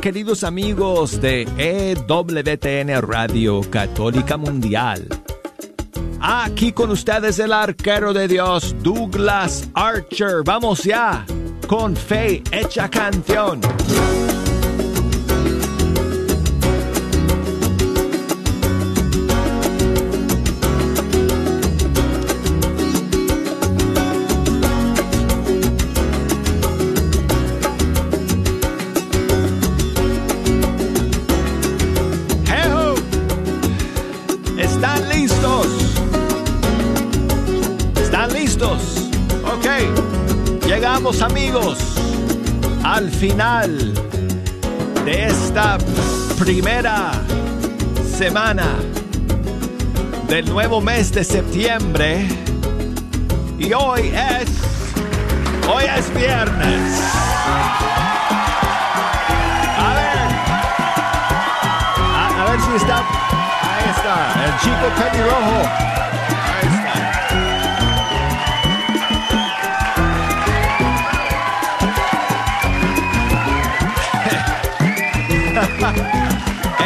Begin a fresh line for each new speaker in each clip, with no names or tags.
Queridos amigos de EWTN Radio Católica Mundial. Aquí con ustedes el arquero de Dios, Douglas Archer. Vamos ya con fe hecha canción. Amigos al final de esta primera semana del nuevo mes de septiembre. Y hoy es hoy es viernes. A ver. A, ver si está ahí está el chico pelirrojo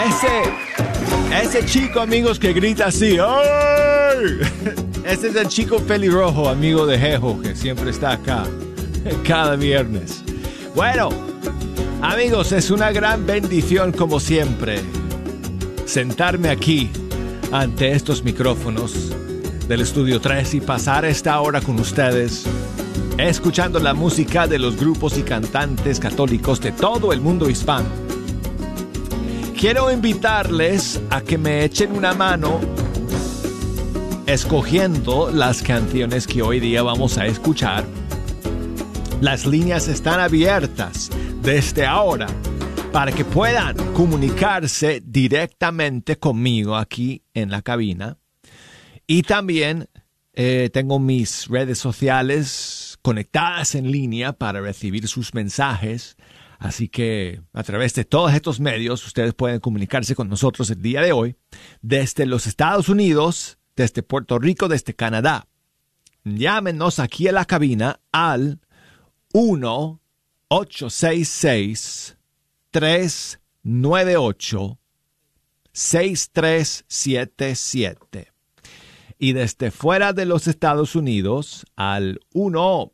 ese, ese chico, amigos, que grita así. ¡Ay! Ese es el chico pelirrojo, amigo de Jejo, que siempre está acá, cada viernes. Bueno, amigos, es una gran bendición, como siempre, sentarme aquí ante estos micrófonos del estudio 3 y pasar esta hora con ustedes escuchando la música de los grupos y cantantes católicos de todo el mundo hispano quiero invitarles a que me echen una mano escogiendo las canciones que hoy día vamos a escuchar. Las líneas están abiertas desde ahora para que puedan comunicarse directamente conmigo aquí en la cabina. Y también eh, tengo mis redes sociales conectadas en línea para recibir sus mensajes Así que a través de todos estos medios ustedes pueden comunicarse con nosotros el día de hoy desde los Estados Unidos, desde Puerto Rico, desde Canadá. Llámenos aquí a la cabina al 1 866 398 6377 y desde fuera de los Estados Unidos al 1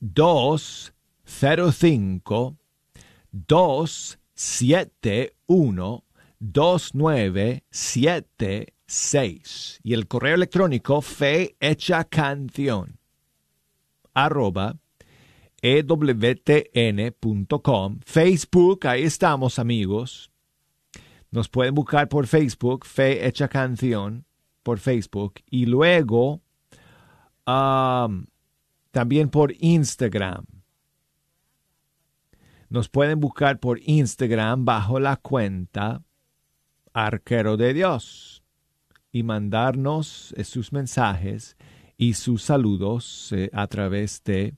205 271 2976 y el correo electrónico fe hecha canción arroba ewtn.com Facebook, ahí estamos amigos. Nos pueden buscar por Facebook, Fe Hecha Canción, por Facebook. Y luego también por Instagram. Nos pueden buscar por Instagram bajo la cuenta Arquero de Dios y mandarnos eh, sus mensajes y sus saludos eh, a través de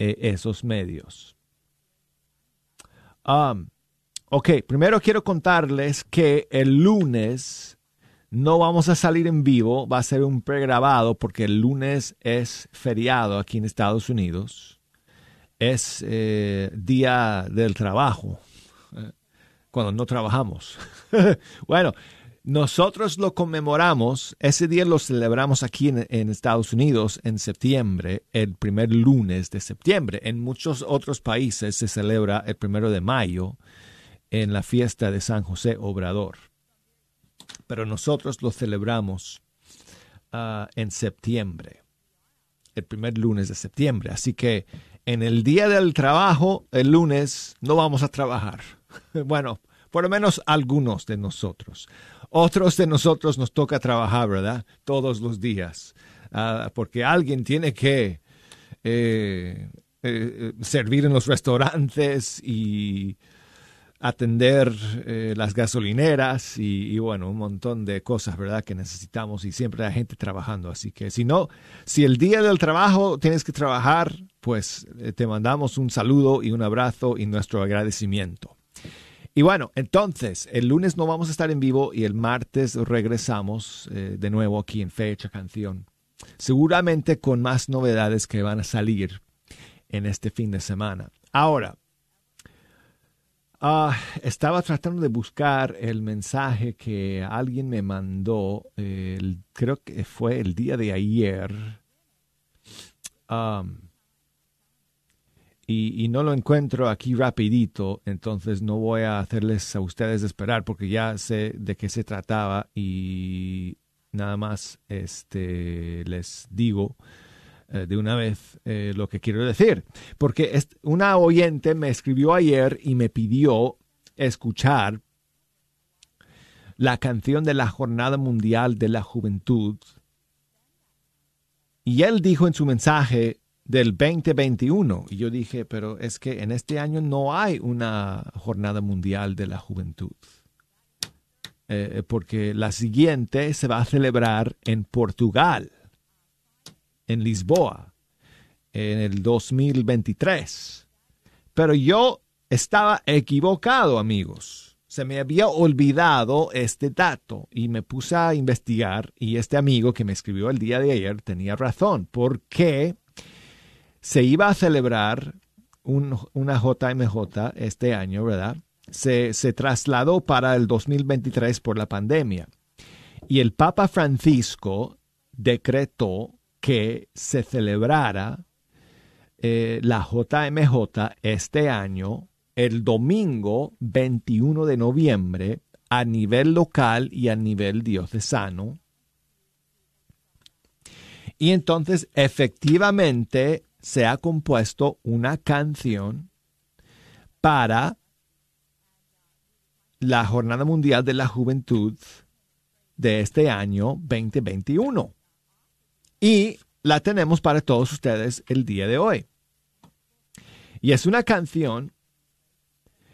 eh, esos medios. Um, ok, primero quiero contarles que el lunes no vamos a salir en vivo, va a ser un pregrabado porque el lunes es feriado aquí en Estados Unidos es eh, día del trabajo, eh, cuando no trabajamos. bueno, nosotros lo conmemoramos, ese día lo celebramos aquí en, Estados Unidos en septiembre, el primer lunes de septiembre. En muchos otros países se celebra el primero de mayo en la fiesta de San José Obrador. Pero nosotros lo celebramos ah, en septiembre, el primer lunes de septiembre. Así que en el día del trabajo, el lunes, no vamos a trabajar. Bueno, por lo menos algunos de nosotros. Otros de nosotros nos toca trabajar, ¿verdad? Todos los días. Ah, porque alguien tiene que eh, eh, servir en los restaurantes y atender eh, las gasolineras y, bueno, un montón de cosas, ¿verdad? Que necesitamos y siempre hay gente trabajando. Así que si no, si el día del trabajo tienes que trabajar, pues eh, te mandamos un saludo y un abrazo y nuestro agradecimiento. Y bueno, entonces, el lunes no vamos a estar en vivo y el martes regresamos eh, de nuevo aquí en Fecha Canción. Seguramente con más novedades que van a salir en este fin de semana. Ahora, Ah, estaba tratando de buscar el mensaje que alguien me mandó, creo que fue el día de ayer. y, no lo encuentro aquí rapidito, entonces no voy a hacerles a ustedes esperar porque ya sé de qué se trataba y nada más este, les digo eh, de una vez eh, lo que quiero decir. Porque una oyente me escribió ayer y me pidió escuchar la canción de la Jornada Mundial de la Juventud. Y él dijo en su mensaje del 2021, y yo dije, pero es que en este año no hay una Jornada Mundial de la Juventud. Eh, porque la siguiente se va a celebrar en Portugal en Lisboa en el 2023. Pero yo estaba equivocado, amigos. Se me había olvidado este dato y me puse a investigar y este amigo que me escribió el día de ayer tenía razón, porque se iba a celebrar una JMJ este año, ¿verdad? Se, se trasladó para el 2023 por la pandemia. Y el Papa Francisco decretó que se celebrara eh, la JMJ este año el domingo 21 de noviembre a nivel local y a nivel diocesano. Y entonces efectivamente se ha compuesto una canción para la Jornada Mundial de la Juventud de este año 2021 y la tenemos para todos ustedes el día de hoy. Y es una canción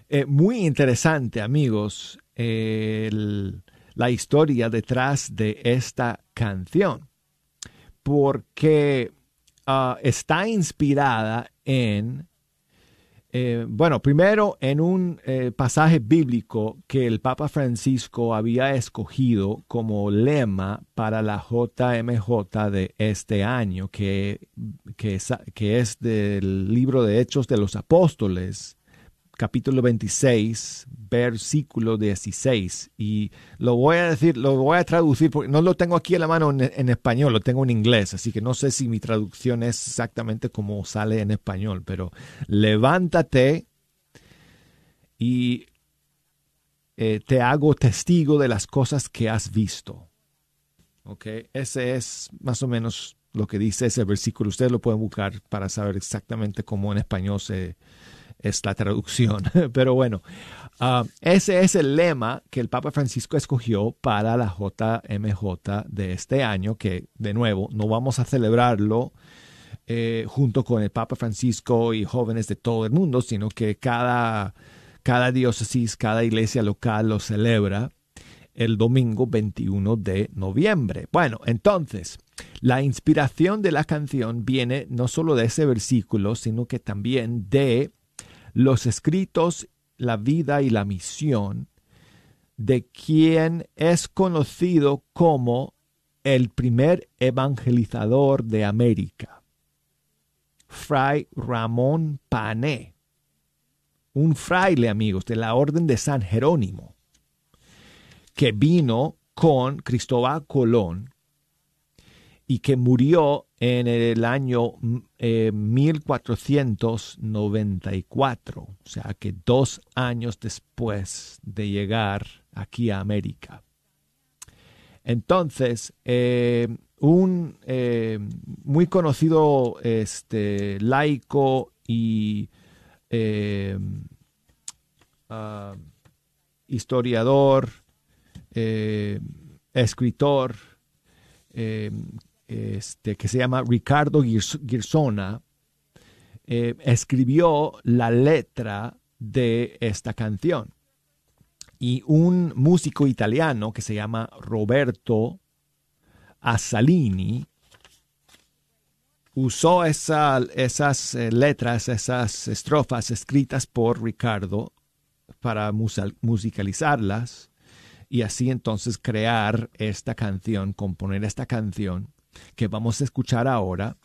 eh, muy interesante, amigos, la historia detrás de esta canción, porque ah, está inspirada en eh, bueno, primero en un eh, pasaje bíblico que el Papa Francisco había escogido como lema para la JMJ de este año, que, que, que es del libro de Hechos de los Apóstoles, capítulo 26, versículo 16. Y lo voy a decir, lo voy a traducir porque no lo tengo aquí en la mano en, español, lo tengo en inglés, así que no sé si mi traducción es exactamente como sale en español, pero levántate y eh, te hago testigo de las cosas que has visto. ¿Ok? Ese es más o menos lo que dice ese versículo. Ustedes lo pueden buscar para saber exactamente cómo en español se, es la traducción. Pero bueno, ah, ese es el lema que el Papa Francisco escogió para la JMJ de este año, que de nuevo no vamos a celebrarlo eh, junto con el Papa Francisco y jóvenes de todo el mundo, sino que cada, cada diócesis, cada iglesia local lo celebra el domingo 21 de noviembre. Bueno, entonces, la inspiración de la canción viene no solo de ese versículo, sino que también de los escritos, la vida y la misión de quien es conocido como el primer evangelizador de América, Fray Ramón Pané, un fraile, amigos, de la Orden de San Jerónimo, que vino con Cristóbal Colón y que murió en el año 1494, eh, o sea que dos años después de llegar aquí a América. Entonces, eh, un eh, muy conocido este, laico y ah, historiador, escritor, este, que se llama Ricardo Girsona, eh, escribió la letra de esta canción. Y un músico italiano que se llama Roberto Assalini usó esas eh, letras, esas estrofas escritas por Ricardo para musicalizarlas y así entonces crear esta canción, componer esta canción que vamos a escuchar ahora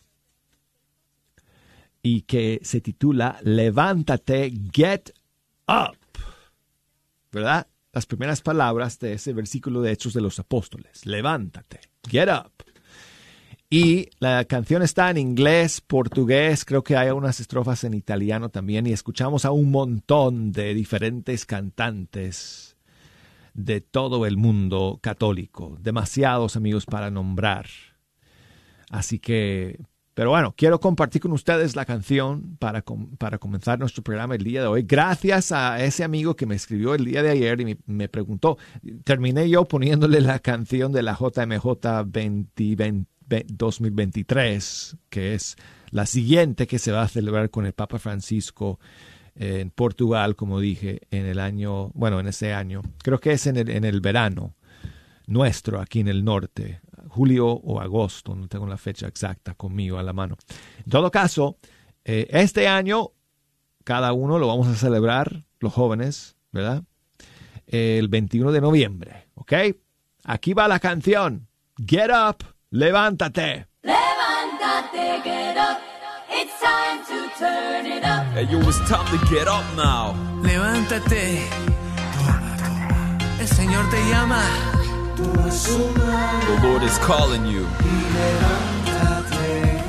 y que se titula Levántate, Get Up. ¿verdad? Las primeras palabras de ese versículo de Hechos de los Apóstoles. Levántate, get up. Y la canción está en inglés, portugués, creo que hay unas estrofas en italiano también y escuchamos a un montón de diferentes cantantes de todo el mundo católico, demasiados amigos para nombrar. Así que, pero bueno, quiero compartir con ustedes la canción para, para comenzar nuestro programa el día de hoy. Gracias a ese amigo que me escribió el día de ayer y me, preguntó, terminé yo poniéndole la canción de la JMJ 2020 2023, que es la siguiente que se va a celebrar con el Papa Francisco en Portugal, como dije, en el año, bueno, en ese año, creo que es en el, en el verano nuestro aquí en el norte, julio o agosto, no tengo la fecha exacta conmigo a la mano. En todo caso, eh, este año cada uno lo vamos a celebrar, los jóvenes, ¿verdad? El 21 de noviembre, ¿ok? Aquí va la canción, Get Up. Levántate.
Levántate, get up. It's time to turn it up.
Hey, yo, it's time to get up now.
Levántate. El Señor te llama.
The Lord is calling you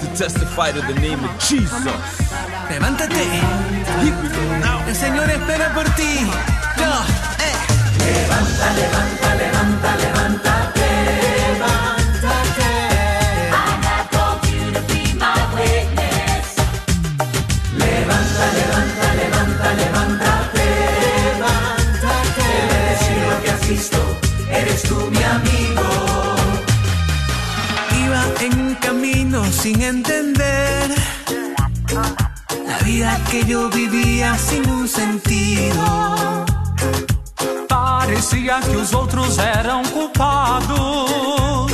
to testify to the name of Jesus.
Levántate.
Here we go now.
El Señor espera por ti. Yo, eh.
Levanta, levanta, levanta, levántate.
Sin entender la vida que yo vivía sin un sentido.
Parecia que os outros eram culpados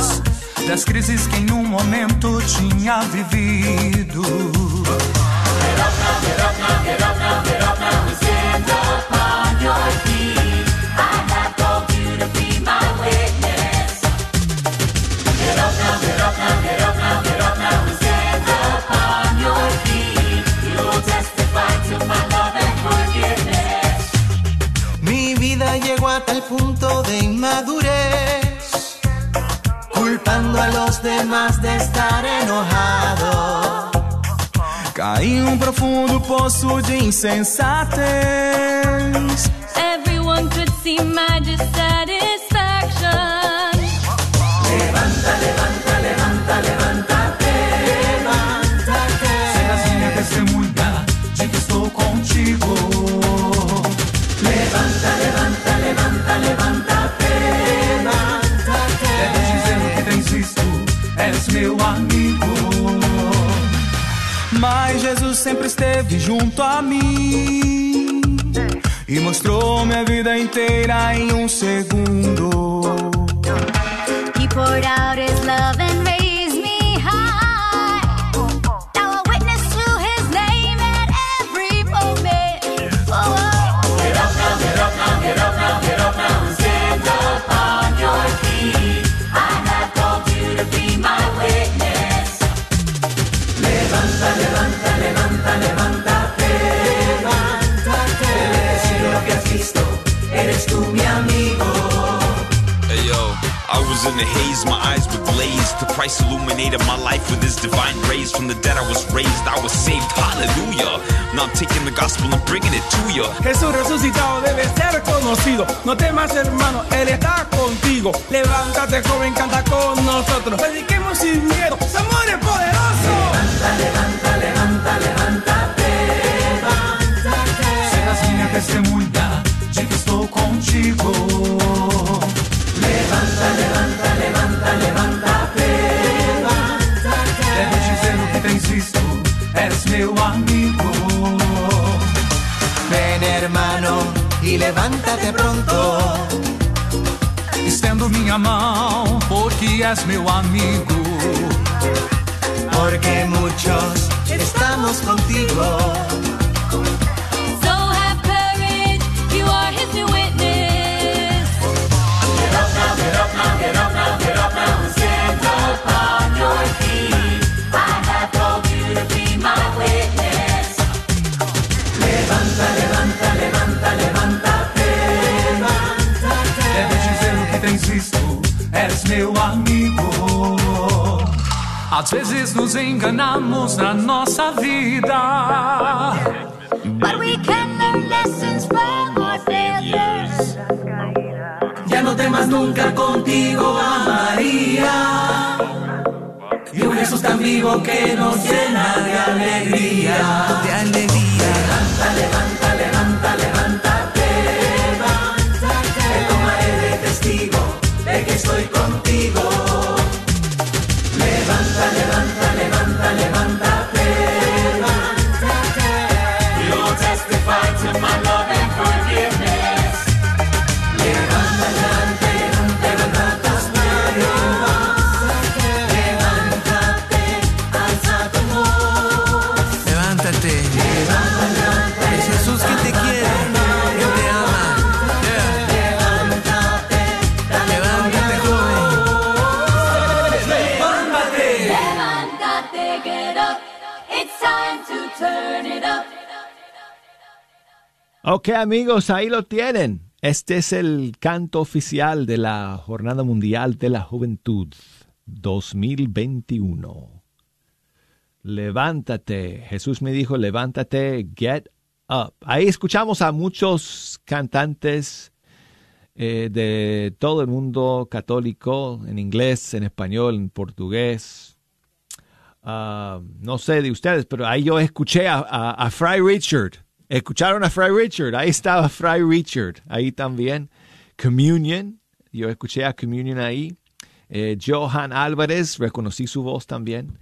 das crises que em um momento tinha vivido. Get up now, get up now, get up now, get up now, stand up on
los demás de estar enojado.
Caí em um profundo poço de insensatez.
Everyone could see my dissatisfaction. Levanta, levanta, levanta, levántate.
Levántate.
Serás minha testemunha de que estou contigo.
Levanta, levanta, levanta, levántate.
Meu amigo. Mas Jesus sempre esteve junto a mim e mostrou minha vida inteira em um segundo.
He poured out his love and
was in the haze, my eyes were glazed. The Christ illuminated my life with his divine rays. From the dead I was raised, I was saved, hallelujah. Now I'm taking the gospel and bringing it to you.
Jesús resucitado debe ser conocido. No temas, hermano, Él está contigo. Levántate, joven, canta con nosotros. Prediquemos sin miedo. Su amor es poderoso.
Levanta, levanta, levántate.
Serás minha meu amigo.
Ven hermano y levántate pronto.
Estendo minha mão, porque és meu amigo.
Porque muchos estamos contigo.
Às vezes nos enganamos na nossa vida.
But we can learn lessons from our failures.
Ya no temas nunca contigo a María. Y un Jesús tan vivo que nos llena de alegría. De alegría. Levanta, levanta, levanta,
Ok amigos, ahí lo tienen. Este es el canto oficial de la Jornada Mundial de la Juventud 2021. Levántate. Jesús me dijo, levántate, get up. Ahí escuchamos a muchos cantantes eh, de todo el mundo católico, en inglés, en español, en portugués. Ah, no sé de ustedes, pero ahí yo escuché a, a- a Fry Richard. ¿Escucharon a Fry Richard? Ahí estaba Fry Richard. Ahí también. Communion. Yo escuché a Communion ahí. Eh, Johan Álvarez, reconocí su voz también.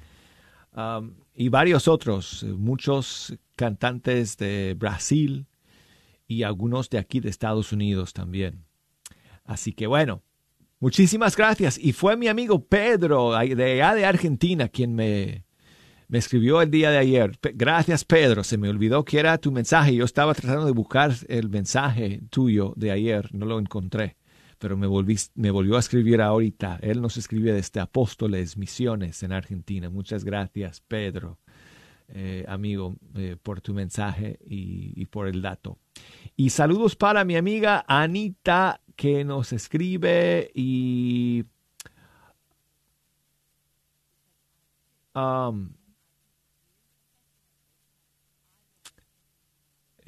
Um, y varios otros, eh, muchos cantantes de Brasil y algunos de aquí de Estados Unidos también. Así que bueno, muchísimas gracias. Y fue mi amigo Pedro de allá de Argentina quien me, me escribió el día de ayer. Gracias Pedro, se me olvidó que era tu mensaje. Yo estaba tratando de buscar el mensaje tuyo de ayer, no lo encontré, pero me, volví, volvió a escribir ahorita. Él nos escribe desde Apóstoles Misiones en Argentina. Muchas gracias Pedro, eh, amigo, eh, por tu mensaje y, y por el dato. Y saludos para mi amiga Anita que nos escribe y... um,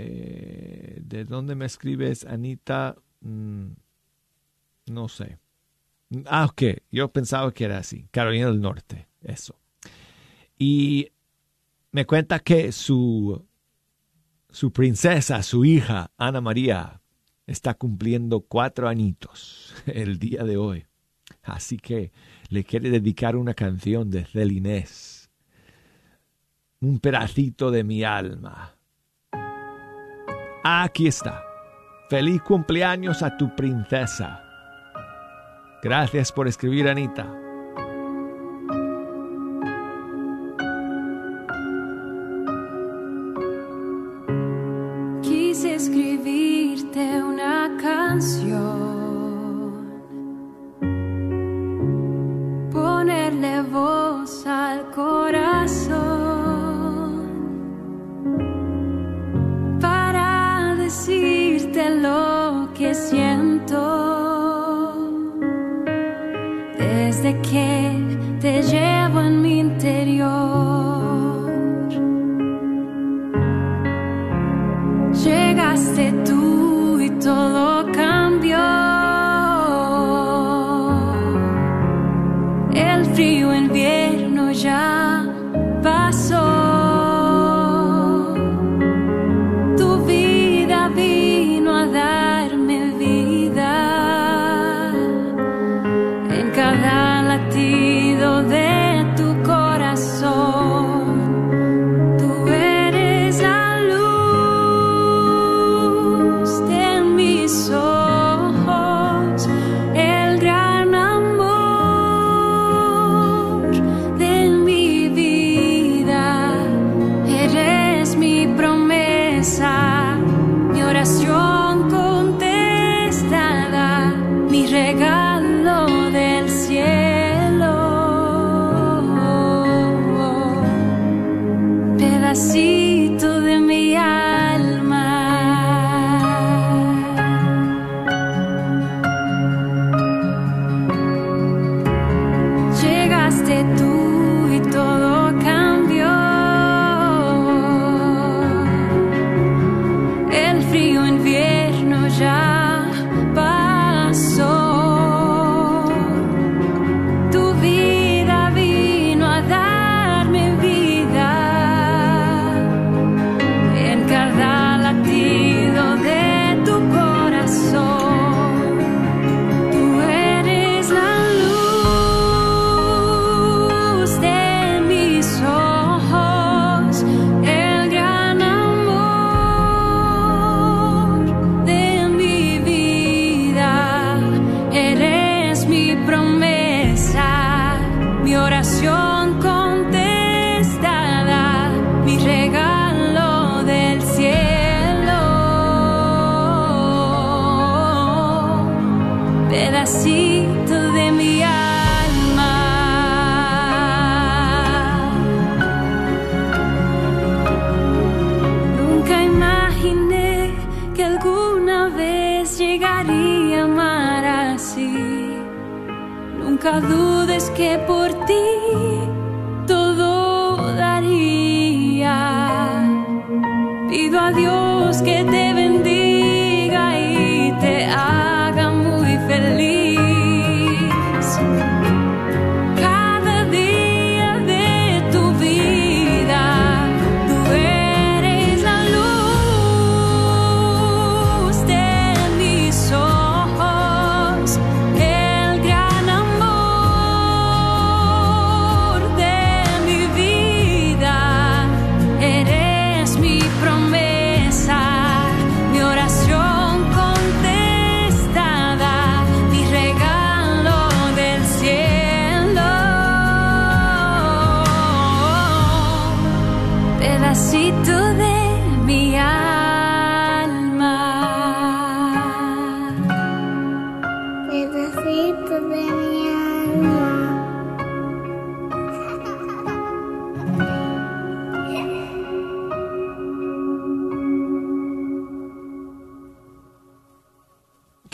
eh, ¿De dónde me escribes, Anita? Mm, no sé. Ah, ok. Yo pensaba que era así. Carolina del Norte. Eso. Y me cuenta que su, su princesa, su hija, Ana María, está cumpliendo cuatro añitos el día de hoy. Así que le quiere dedicar una canción de Celinés. Un pedacito de mi alma. Aquí está. Feliz cumpleaños a tu princesa. Gracias por escribir, Anita.
Quise escribirte una canción, ponerle voz al corazón desde que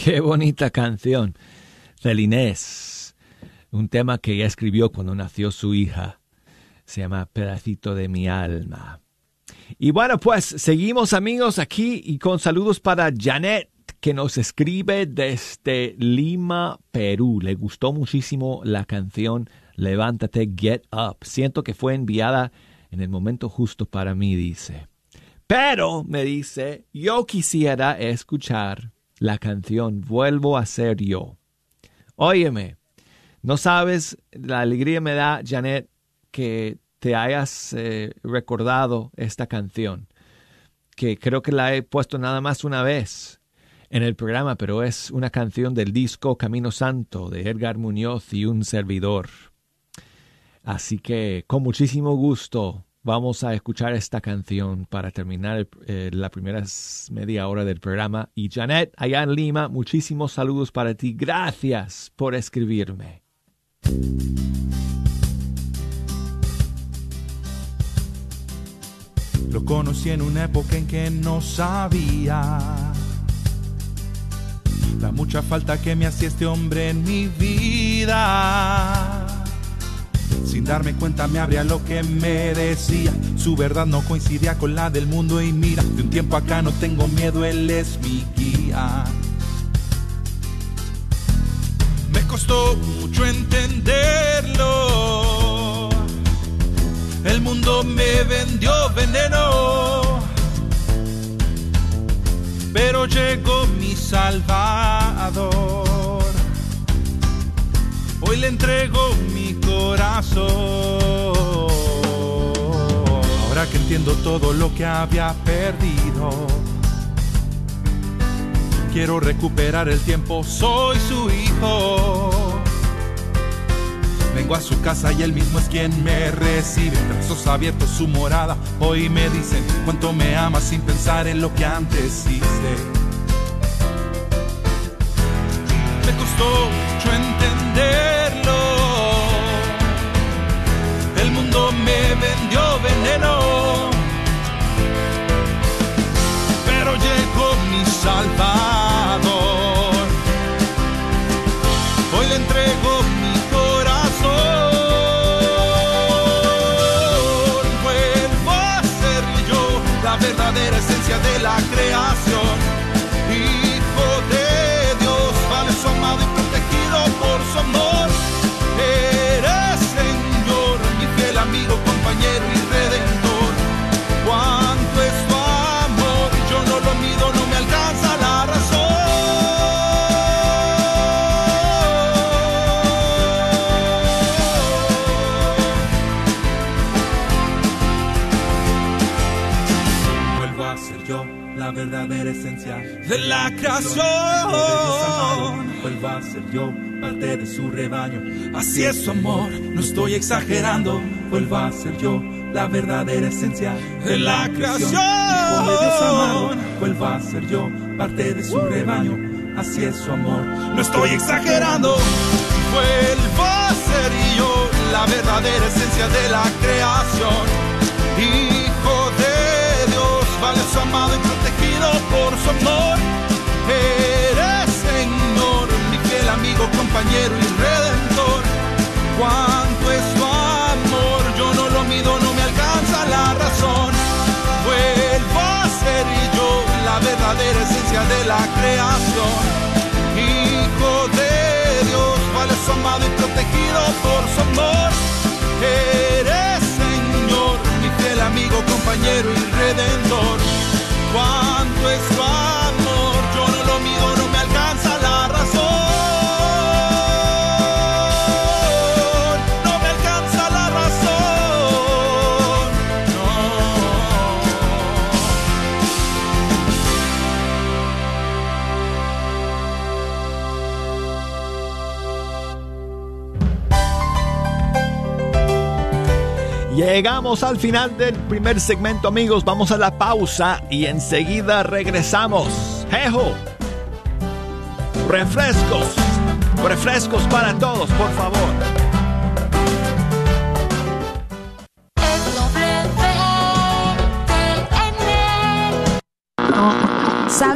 Qué bonita canción del Inés. Un tema que ella escribió cuando nació su hija. Se llama Pedacito de mi alma. Y bueno, pues seguimos amigos aquí y con saludos para Janet que nos escribe desde Lima, Perú. Le gustó muchísimo la canción Levántate, Get Up. Siento que fue enviada en el momento justo para mí, dice. Pero, me dice, yo quisiera escuchar la canción Vuelvo a ser yo. Óyeme, no sabes la alegría me da, Janet, que te hayas eh, recordado esta canción, que creo que la he puesto nada más una vez en el programa, pero es una canción del disco Camino Santo de Edgar Muñoz y un servidor. Así que con muchísimo gusto vamos a escuchar esta canción para terminar eh, la primera media hora del programa. Y Janet, allá en Lima, muchísimos saludos para ti. Gracias por escribirme.
Lo conocí en una época en que no sabía la mucha falta que me hacía este hombre en mi vida. Sin darme cuenta me abría lo que me decía. Su verdad no coincidía con la del mundo y mira, de un tiempo acá no tengo miedo, él es mi guía. Me costó mucho entenderlo. El mundo me vendió veneno. Pero llegó mi Salvador. Le entrego mi corazón. Ahora que entiendo todo lo que había perdido. Quiero recuperar el tiempo, soy su hijo. Vengo a su casa y él mismo es quien me recibe. Brazos abiertos, su morada. Hoy me dicen cuánto me ama sin pensar en lo que antes hice. Costó entenderlo. El mundo me vendió veneno. Pero llegó mi Salvador. Hoy le entrego mi corazón. Vuelvo a ser yo la verdadera esencia de la creación. Verdadera esencia de la creación. Vuelvo a ser yo, parte de su rebaño. Así es su amor, no estoy exagerando. Vuelvo a ser yo, la verdadera esencia de la creación. Hijo de Dios amado, vuelvo a ser yo, parte de su rebaño. Así es su amor, no estoy exagerando. Vuelvo a ser yo, la verdadera esencia de la creación. Compañero y redentor.
cuánto es tu amor. Yo no lo mido, no me alcanza la razón. Vuelvo a ser yo la verdadera esencia de la creación. Hijo de Dios, vale amado y protegido por su amor. Eres Señor, mi fiel amigo, compañero y redentor. Cuánto es tu amor,
Llegamos al final del primer segmento, amigos. Vamos a la pausa y enseguida regresamos. Jejo. Refrescos. Refrescos para todos, por favor.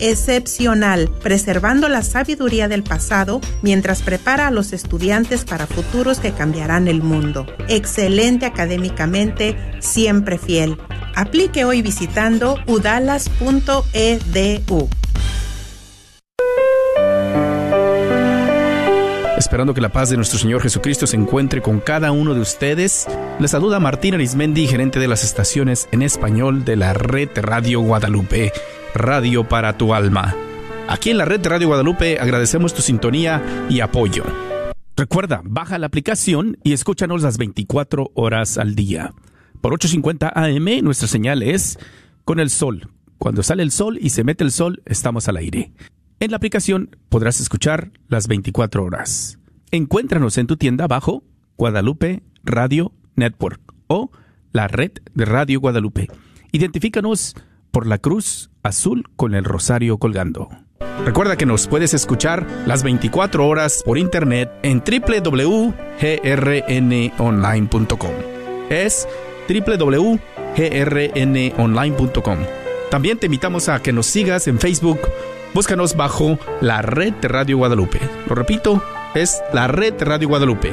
excepcional, preservando la sabiduría del pasado mientras prepara a los estudiantes para futuros que cambiarán el mundo. Excelente académicamente, siempre fiel. Aplique hoy visitando udalas.edu.
Esperando que la paz de nuestro Señor Jesucristo se encuentre con cada uno de ustedes, les saluda Martín Arismendi, gerente de las estaciones en español de la red Radio Guadalupe, Radio para tu alma. Aquí en la red de Radio Guadalupe agradecemos tu sintonía y apoyo. Recuerda, baja la aplicación y escúchanos las 24 horas al día. Por 8.50 AM nuestra señal es con el sol. Cuando sale el sol y se mete el sol, estamos al aire. En la aplicación podrás escuchar las 24 horas. Encuéntranos en tu tienda bajo Guadalupe Radio Network o la red de Radio Guadalupe. Identifícanos por la cruz azul con el rosario colgando. Recuerda que nos puedes escuchar las 24 horas por internet en www.grnonline.com. Es www.grnonline.com. También te invitamos a que nos sigas en Facebook. Búscanos bajo la red de Radio Guadalupe. Lo repito, es la red de Radio Guadalupe,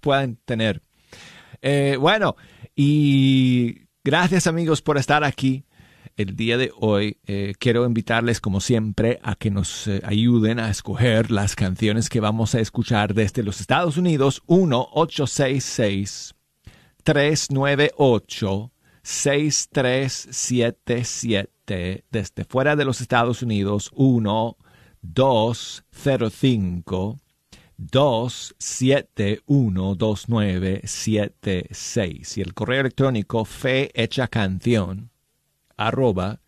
Puedan tener. Eh, bueno, y gracias amigos por estar aquí el día de hoy. Eh, quiero invitarles, como siempre, a que nos eh, ayuden a escoger las canciones que vamos a escuchar desde los Estados Unidos. 1-866-398. 6377 desde fuera de los Estados Unidos 1 205 271 2976 y el correo electrónico fe hecha canción arroba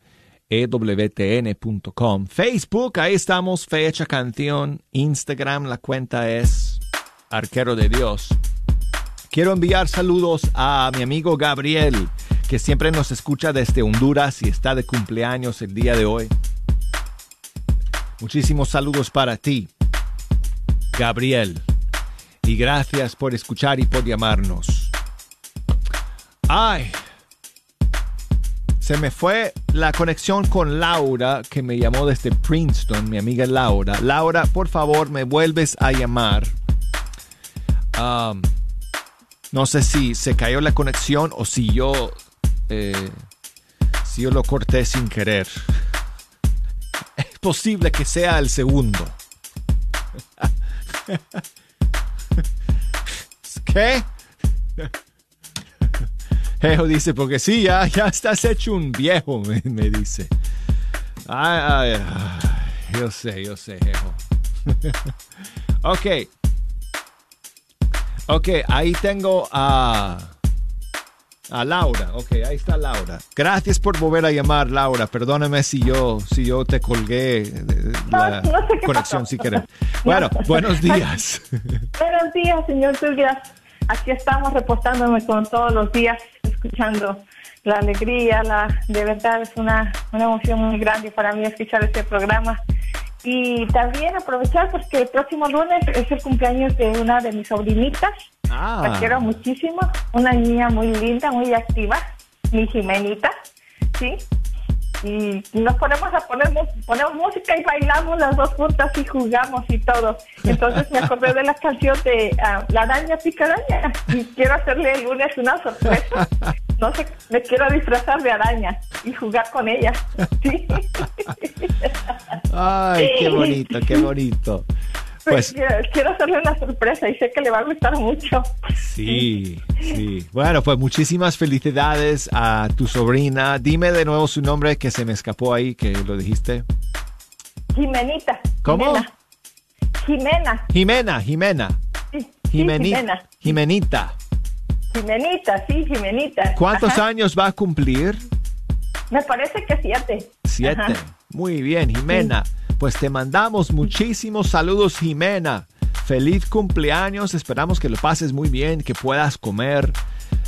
ewtn.com Facebook, ahí estamos, fe hecha canción. Instagram, la cuenta es arquero de Dios. Quiero enviar saludos a mi amigo Gabriel que siempre nos escucha desde Honduras y está de cumpleaños el día de hoy. Muchísimos saludos para ti, Gabriel, y gracias por escuchar y por llamarnos. Ay, se me fue la conexión con Laura, que me llamó desde Princeton, mi amiga Laura. Laura, por favor, me vuelves a llamar. No sé si se cayó la conexión o si yo eh, si yo lo corté sin querer. Es posible que sea el segundo. ¿Qué? Ejo dice, porque sí, ya, ya estás hecho un viejo, me, me dice. Ay, ay, yo sé, yo sé, Ejo. ok. Ok, ahí tengo a... A Laura, ok, ahí está Laura. Gracias por volver a llamar, Laura. Perdóname si yo, si yo te colgué eh, la
No, no sé qué
conexión sin querer. Bueno, buenos días.
Buenos días, señor Tulgas. Aquí estamos reportándome con todos los días, escuchando la alegría, la de verdad es una, una emoción muy grande para mí escuchar este programa. Y también aprovechar porque el próximo lunes es el cumpleaños de una de mis sobrinitas.
Ah.
La quiero muchísimo, una niña muy linda, muy activa, mi Jimenita, ¿sí? Y nos ponemos a poner ponemos música y bailamos las dos juntas y jugamos y todo. Entonces me acordé de la canción de ah, La araña pica araña y quiero hacerle el lunes una sorpresa. No sé, me quiero disfrazar de araña y jugar con ella. ¿sí?
Ay, qué bonito, qué bonito. Pues
quiero, hacerle una sorpresa y sé que le va a gustar mucho.
sí, sí. Bueno, pues muchísimas felicidades a tu sobrina. Dime de nuevo su nombre que se me escapó ahí, que lo dijiste.
Jimenita.
¿Cómo?
Jimena.
Jimena, Jimena.
Sí, sí, Jimena.
Jimenita.
Jimenita, sí, Jimenita.
¿Cuántos
Ajá.
años va a cumplir?
Me parece que siete.
Siete.
Ajá.
Muy bien, Jimena. Pues te mandamos muchísimos saludos, Jimena. Feliz cumpleaños. Esperamos que lo pases muy bien, que puedas comer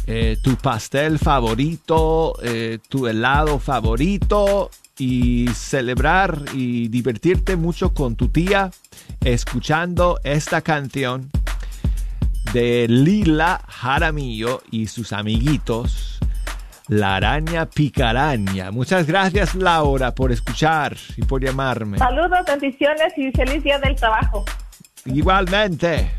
eh, tu pastel favorito, eh, tu helado favorito y celebrar y divertirte mucho con tu tía escuchando esta canción de Lila Jaramillo y sus amiguitos. La araña picaraña. Muchas gracias Laura por escuchar y por llamarme.
Saludos, bendiciones y feliz día del trabajo.
Igualmente.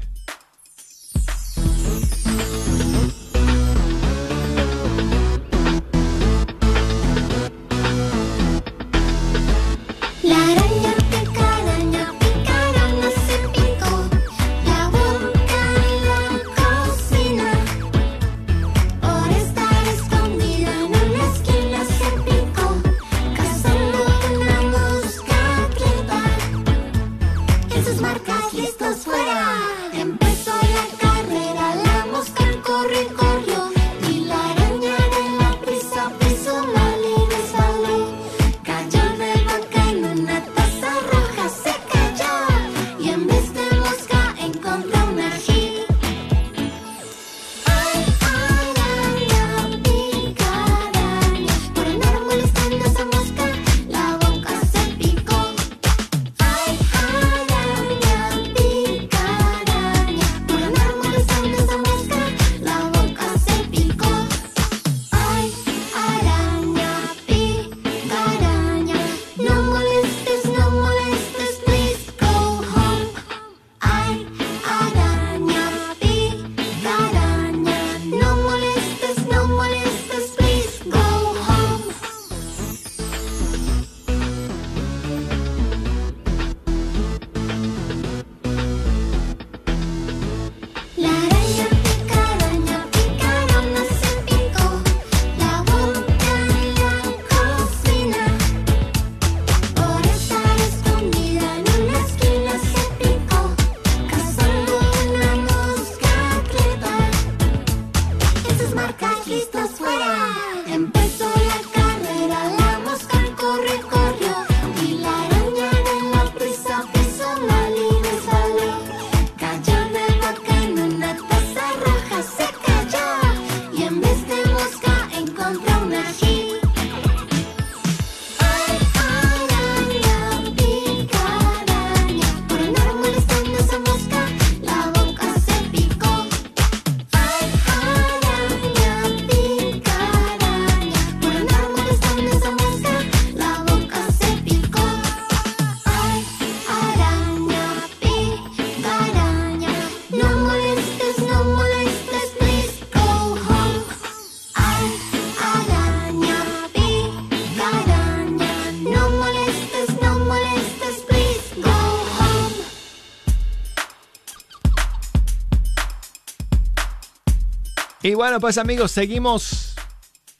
Bueno, pues amigos, seguimos.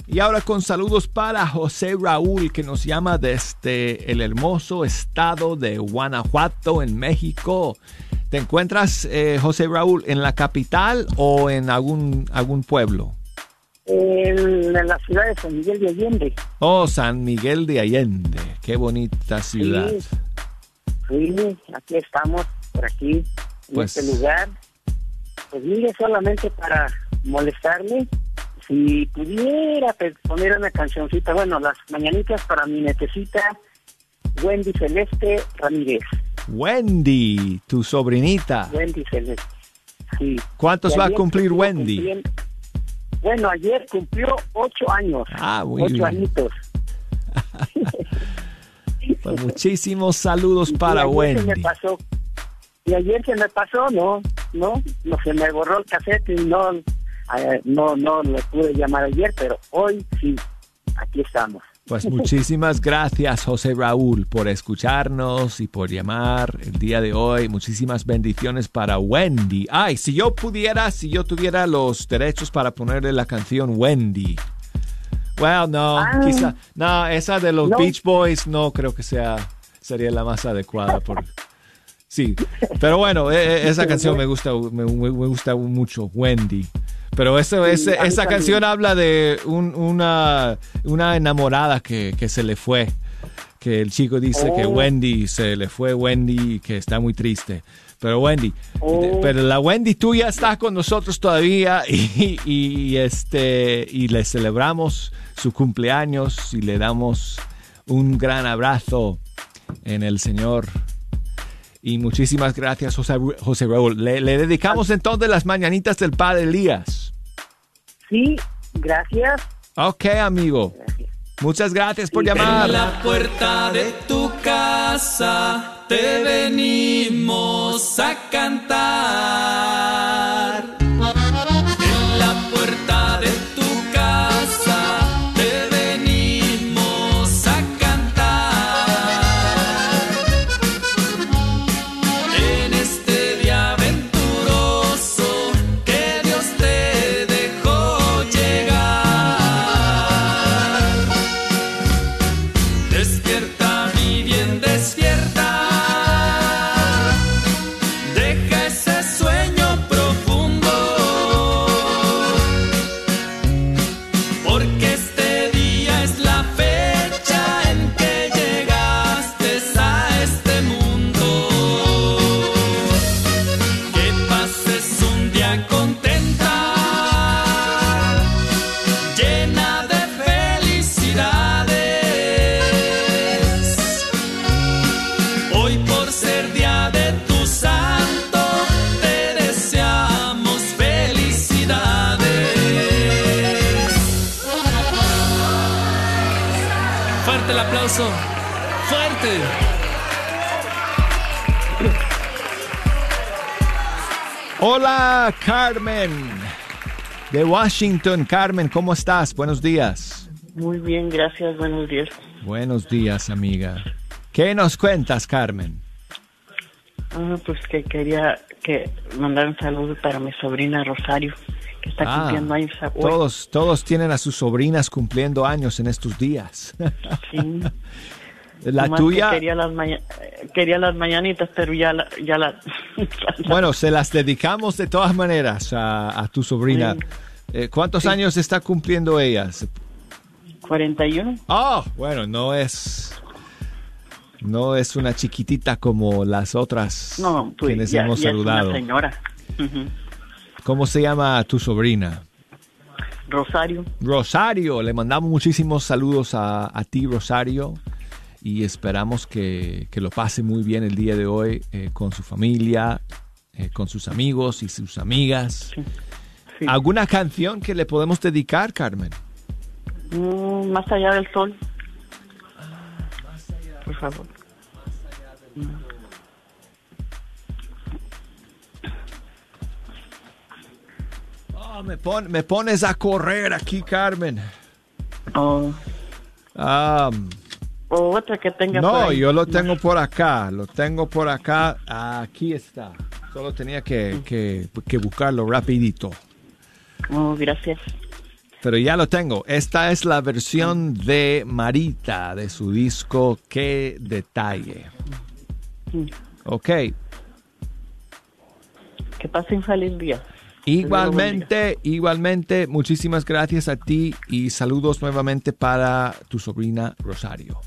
Y ahora con saludos para José Raúl, que nos llama desde el hermoso estado de Guanajuato, en México. ¿Te encuentras, eh, José Raúl, en la capital o en algún, algún pueblo?
En, en la ciudad de San Miguel de Allende.
Oh, San Miguel de Allende. Qué bonita ciudad.
Sí, sí, aquí estamos, por aquí, en
Pues-
este lugar. Pues mire, solamente para molestarle, si pudiera pe- poner una cancioncita, bueno, las mañanitas para mi netecita, Wendy Celeste Ramírez.
Wendy, tu sobrinita.
Wendy Celeste. Sí.
¿Cuántos va a cumplir Wendy?
Bueno, ayer cumplió ocho años.
Ah, muy
ocho
bien.
añitos.
Pues muchísimos saludos para
y ayer se
Wendy.
me pasó. Y ayer se me pasó, no, no, no se me borró el cassette y no, eh, no, no pude llamar ayer, pero hoy sí, aquí estamos.
Pues muchísimas gracias, José Raúl, por escucharnos y por llamar el día de hoy. Muchísimas bendiciones para Wendy. Ay, si yo pudiera, si yo tuviera los derechos para ponerle la canción Wendy. Well, no,
Ah.
quizá, no, esa de los
No.
Beach Boys no creo que sea, sería la más adecuada por, sí, pero bueno, eh, eh, esa canción me gusta, me, me gusta mucho, Wendy. Pero
Sí,
ese- esa canción habla de un- una, una enamorada que, que se le fue. Que el chico dice que
Oh.
Wendy se le fue Wendy y que está muy triste. Pero Wendy,
Oh.
pero la Wendy tuya está con nosotros todavía y, y, este y le celebramos su cumpleaños y le damos un gran abrazo en el Señor. Y muchísimas gracias, José, José Raúl. Le, le dedicamos entonces las mañanitas del Padre Elías.
Sí, gracias.
Ok, amigo. Muchas gracias por llamar.
En la puerta de tu casa te venimos a cantar.
Hola, Carmen. De Washington, Carmen, ¿cómo estás? Buenos días.
Muy bien, gracias, buenos días.
Buenos días, amiga. ¿Qué nos cuentas, Carmen?
Ah, pues que quería que mandar un saludo para mi sobrina Rosario, que está
Ah,
cumpliendo años hoy.
Todos, todos tienen a sus sobrinas cumpliendo años en estos días.
Sí.
La
que
tuya,
Quería las, maña- quería las mañanitas, pero ya la... Ya la
bueno, se las dedicamos de todas maneras a, a tu sobrina. Eh, ¿Cuántos
Sí.
años está cumpliendo ella?
41.
Oh, bueno, no es, no es una chiquitita como las otras
No, pues
quienes
ya,
hemos
ya es
saludado.
una señora.
¿Cómo se llama tu sobrina?
Rosario.
Rosario, le mandamos muchísimos saludos a, a ti, Rosario, y esperamos que, que lo pase muy bien el día de hoy eh, con su familia, eh, con sus amigos y sus amigas. ¿Alguna canción que le podemos dedicar, Carmen?
Mm, más allá del sol. Por favor.
Oh, me, pon- me pones a correr aquí, Carmen.
Oh.
Ah,
O otra que tenga por
no,
ahí.
yo lo tengo por acá, lo tengo por acá. Aquí está. Solo tenía que, que- que buscarlo rapidito.
Oh, gracias.
Pero ya lo tengo. Esta es la versión de Marita de su disco Qué detalle. Ok.
Que pasen feliz día.
Igualmente, igualmente, muchísimas gracias a ti y saludos nuevamente para tu sobrina Rosario.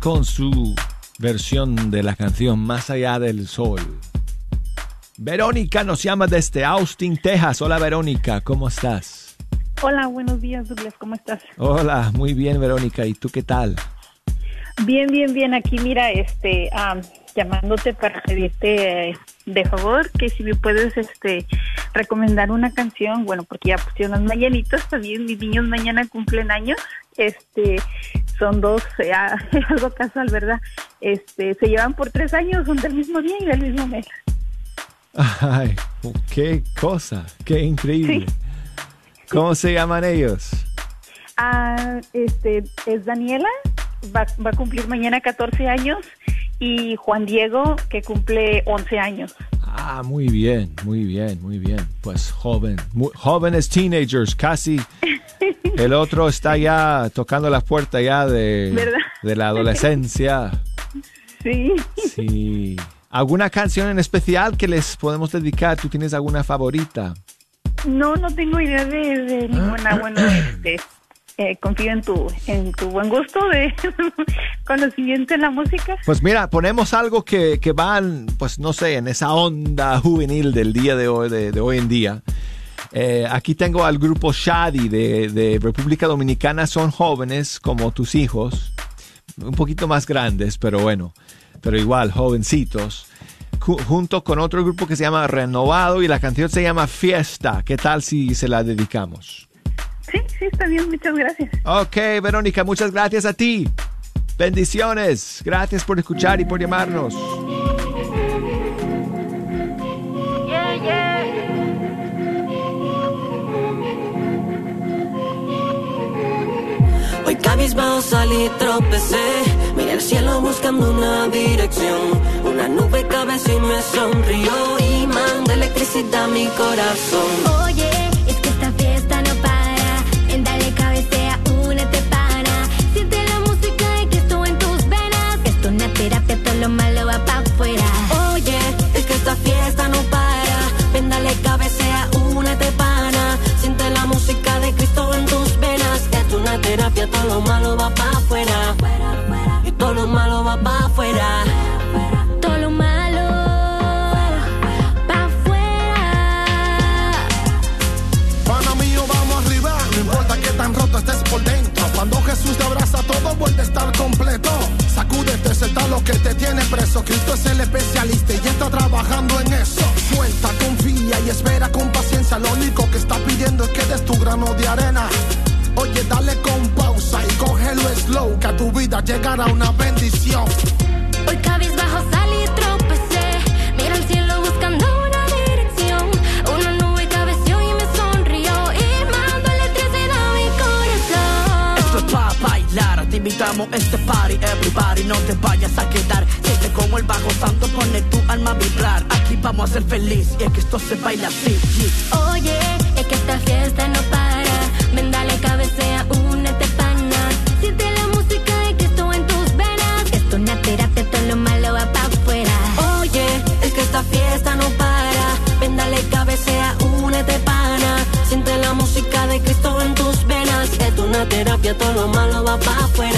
Con su versión de la canción Más allá del sol. Verónica nos llama desde Austin, Texas. Hola Verónica, ¿cómo estás?
Hola, buenos días, Douglas, ¿cómo estás?
Hola, muy bien Verónica, ¿y tú qué tal?
Bien, bien, bien. Aquí, mira, este, am, llamándote para pedirte eh, de favor que si me puedes, este, recomendar una canción, bueno, porque ya pusieron las mañanitas, también mis niños mañana cumplen años, este, son dos, eh, algo casual, ¿verdad? Este, se llevan por tres años, son del mismo día y del mismo mes.
Ay, qué cosa, qué increíble. ¿Cómo se llaman ellos?
Ah, este, es Daniela, va, va a cumplir mañana 14 años, y Juan Diego, que cumple 11 años.
Ah, muy bien, muy bien, muy bien. Pues joven, muy- jóvenes teenagers, casi. El otro está ya tocando la puerta ya de,
¿Verdad?
de la adolescencia.
Sí.
Sí. ¿Alguna canción en especial que les podemos dedicar? ¿Tú tienes alguna favorita?
No, no tengo idea de, de ninguna. Bueno, este, eh, confío en tu, en tu buen gusto de conocimiento en la música.
Pues mira, ponemos algo que, que van, pues no sé, en esa onda juvenil del día de hoy, de, de hoy en día. Eh, aquí tengo al grupo Shadi de, República Dominicana, son jóvenes como tus hijos, un poquito más grandes, pero bueno, pero igual, jovencitos, Ju- junto con otro grupo que se llama Renovado y la canción se llama Fiesta. ¿Qué tal si se la dedicamos?
Sí, sí, está bien, muchas gracias.
Ok, Verónica, muchas gracias a ti. Bendiciones. Gracias por escuchar y por llamarnos.
Hoy cabizbajo salí tropecé Miré el cielo buscando una dirección Una nube cabeza y me sonrió Y manda electricidad a mi corazón
Oye, lo malo
trabajando en eso. Suelta, confía y espera con paciencia. Lo único que está pidiendo es que des tu grano de arena. Oye, dale con pausa y cógelo slow. Que a tu vida llegará una bendición.
Hoy cabizbajo salí tropecé. Mira el cielo buscando una dirección. Una nube cabeció y me sonrió. Y mando electricidad a mi corazón.
Esto es pa' bailar, te invitamos a este party, everybody, no te vayas a quedar. Como el bajo santo pone tu alma a vibrar. Aquí vamos a ser feliz y es que esto se baila así.
Oye, es que esta fiesta no para. Ven, dale cabecea, únete pana. Siente la música de Cristo en tus venas. Esto es una terapia, todo lo malo va pa' afuera.
Oye, es que esta fiesta no para. Ven, dale cabecea, únete pana. Siente la música de Cristo en tus venas. Es una terapia, todo lo malo va pa' afuera.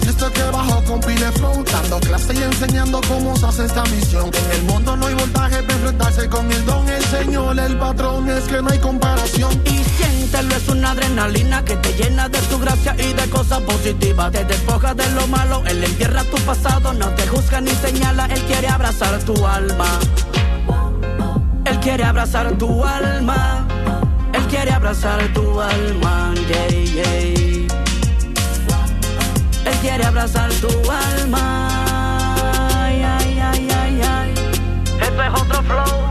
Cristo que bajó con pile flow Dando clase y enseñando cómo se hace esta misión En el mundo no hay voltaje para enfrentarse con el don El Señor, el patrón, es que no hay comparación
Y siéntelo, es una adrenalina que te llena de su gracia y de cosas positivas. Te despoja de lo malo, él entierra tu pasado, no te juzga ni señala, él quiere abrazar tu alma. Él quiere abrazar tu alma. Él quiere abrazar tu alma. Yeah, yeah. Él quiere abrazar tu alma. Ay, ay, ay, ay, ay. Esto es otro flow.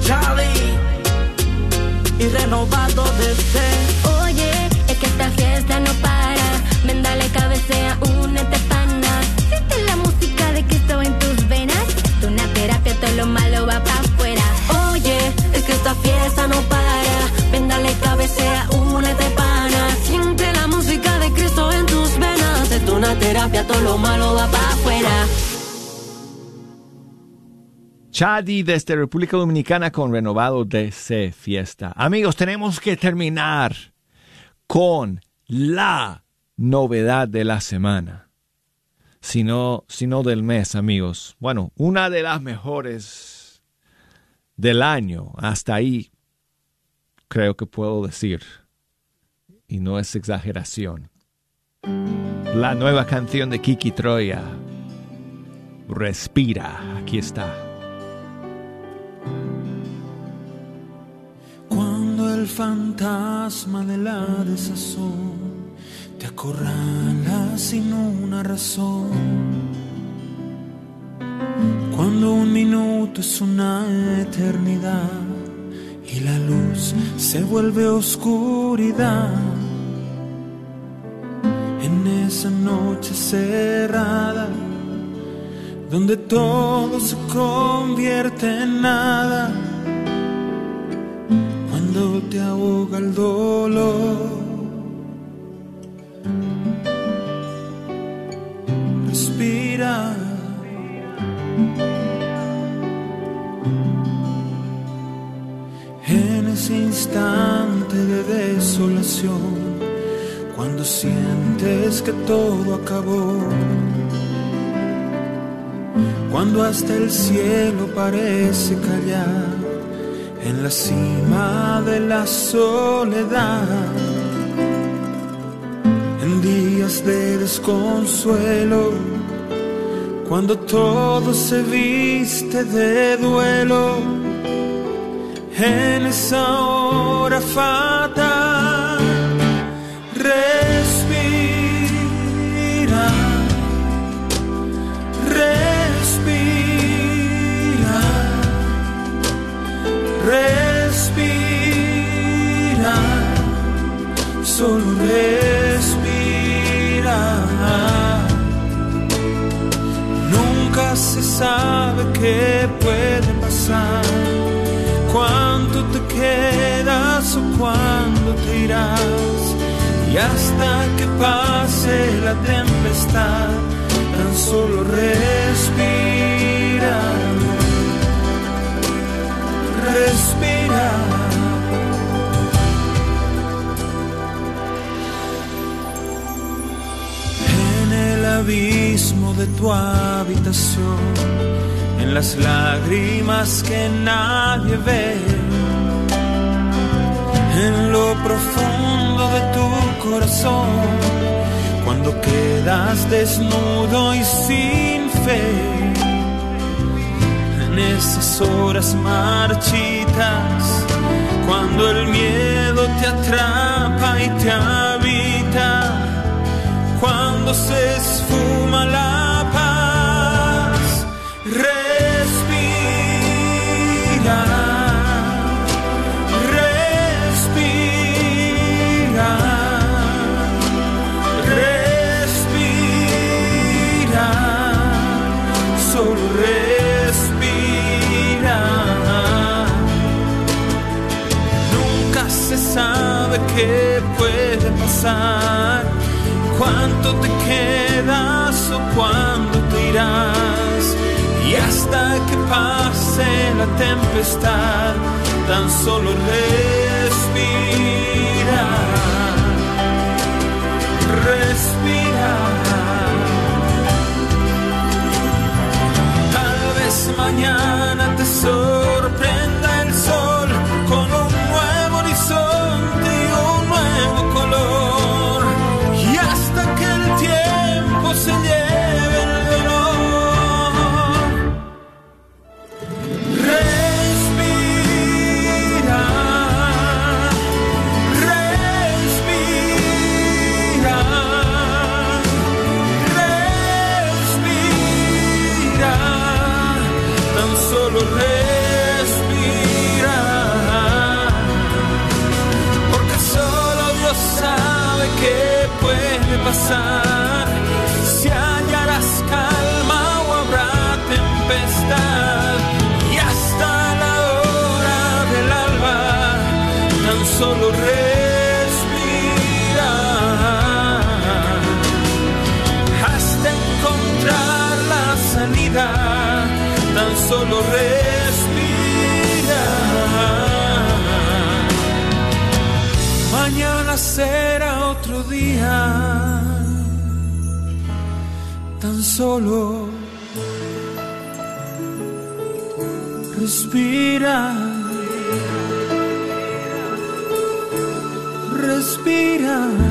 Charlie. Y renovado desde.
Oye, es que esta fiesta no para. Ven, dale cabecea, únete pana. Terapia, todo lo malo va pa' afuera.
Chadi desde República Dominicana con renovado DC Fiesta. Amigos, tenemos que terminar con la novedad de la semana. Sino, sino del mes, amigos. Bueno, una de las mejores del año. Hasta ahí creo que puedo decir. Y no es exageración. La nueva canción de Kiki Troya. Respira. Aquí está.
Cuando el fantasma de la desazón te acorrala sin una razón. Cuando un minuto es una eternidad y la luz se vuelve oscuridad. En esa noche cerrada, donde todo se convierte en nada cuando te ahoga el dolor. Respira. En ese instante de desolación, cuando sientes que todo acabó, cuando hasta el cielo parece callar en la cima de la soledad, en días de desconsuelo, Cuando todo se viste de duelo, en esa hora fatal, sabe qué puede pasar, cuánto te quedas o cuándo te irás. Y hasta que pase la tempestad, tan solo respira, respira. en el abismo de tu habitación, en las lágrimas que nadie ve, en lo profundo de tu corazón, cuando quedas desnudo y sin fe, en esas horas marchitas, cuando el miedo te atrapa y te habita cuando se esfuma la qué puede pasar cuánto te quedas o cuándo te irás. Y hasta que pase la tempestad, tan solo respira, respira. Tal vez mañana te sorprenda Será otro día. Tan solo respira. Respira.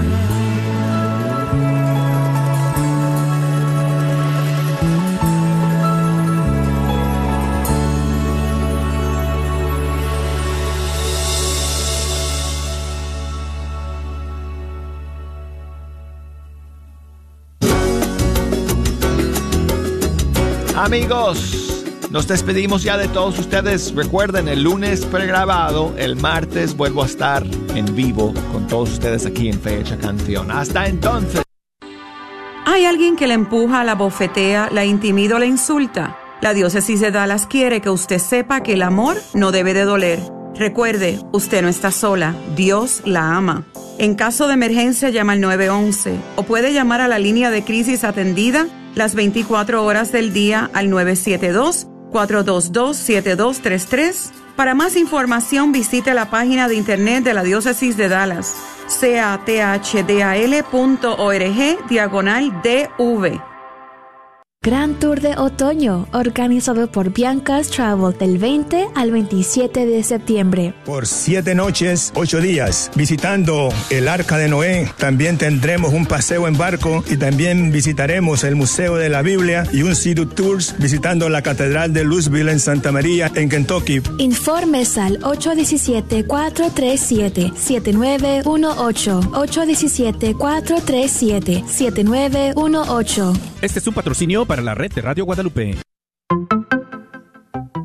Amigos, nos despedimos ya de todos ustedes. Recuerden, el lunes pregrabado, el martes vuelvo a estar en vivo con todos ustedes aquí en Fecha Canción. Hasta entonces.
¿Hay alguien que le empuja, la bofetea, la intimida o la insulta? La diócesis de Dallas quiere que usted sepa que el amor no debe de doler. Recuerde, usted no está sola, Dios la ama. En caso de emergencia llama al 911 o puede llamar a la línea de crisis atendida las 24 horas del día al 972-422-7233. Para más información visite la página de internet de la diócesis de Dallas, cathdal.org diagonal DV.
Gran Tour de Otoño, organizado por Bianca's Travel del 20 al 27 de septiembre.
Por siete noches, ocho días, visitando el Arca de Noé. También tendremos un paseo en barco y también visitaremos el Museo de la Biblia y un City Tours visitando la Catedral de Louisville en Santa María, en Kentucky.
Informes al 817-437-7918. 817-437-7918.
Este es un patrocinio para la red de Radio Guadalupe.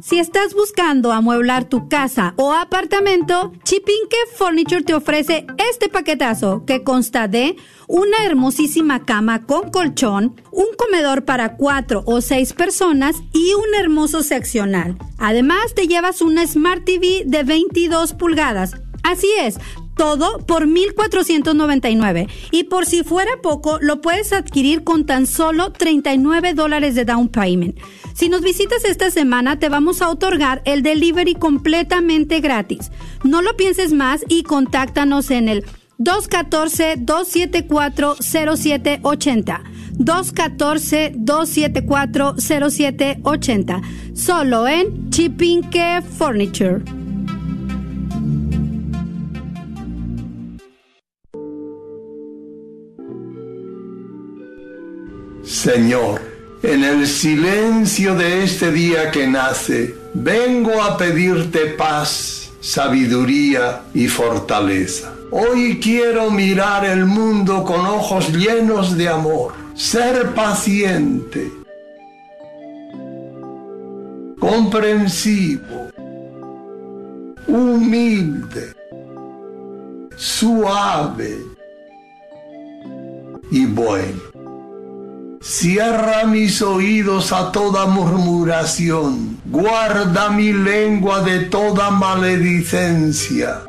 Si estás buscando amueblar tu casa o apartamento, Chipinque Furniture te ofrece este paquetazo que consta de una hermosísima cama con colchón, un comedor para cuatro o seis personas y un hermoso seccional. Además, te llevas una Smart TV de 22 pulgadas. Así es, todo por 1,499. Y por si fuera poco, lo puedes adquirir con tan solo 39 dólares de down payment. Si nos visitas esta semana, te vamos a otorgar el delivery completamente gratis. No lo pienses más y contáctanos en el 214-274-0780. 214-274-0780. Solo en Chipinque Furniture.
Señor, en el silencio de este día que nace, vengo a pedirte paz, sabiduría y fortaleza. Hoy quiero mirar el mundo con ojos llenos de amor, ser paciente, comprensivo, humilde, suave y bueno. Cierra mis oídos a toda murmuración, guarda mi lengua de toda maledicencia.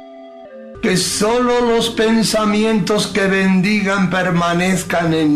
Que solo los pensamientos que bendigan permanezcan en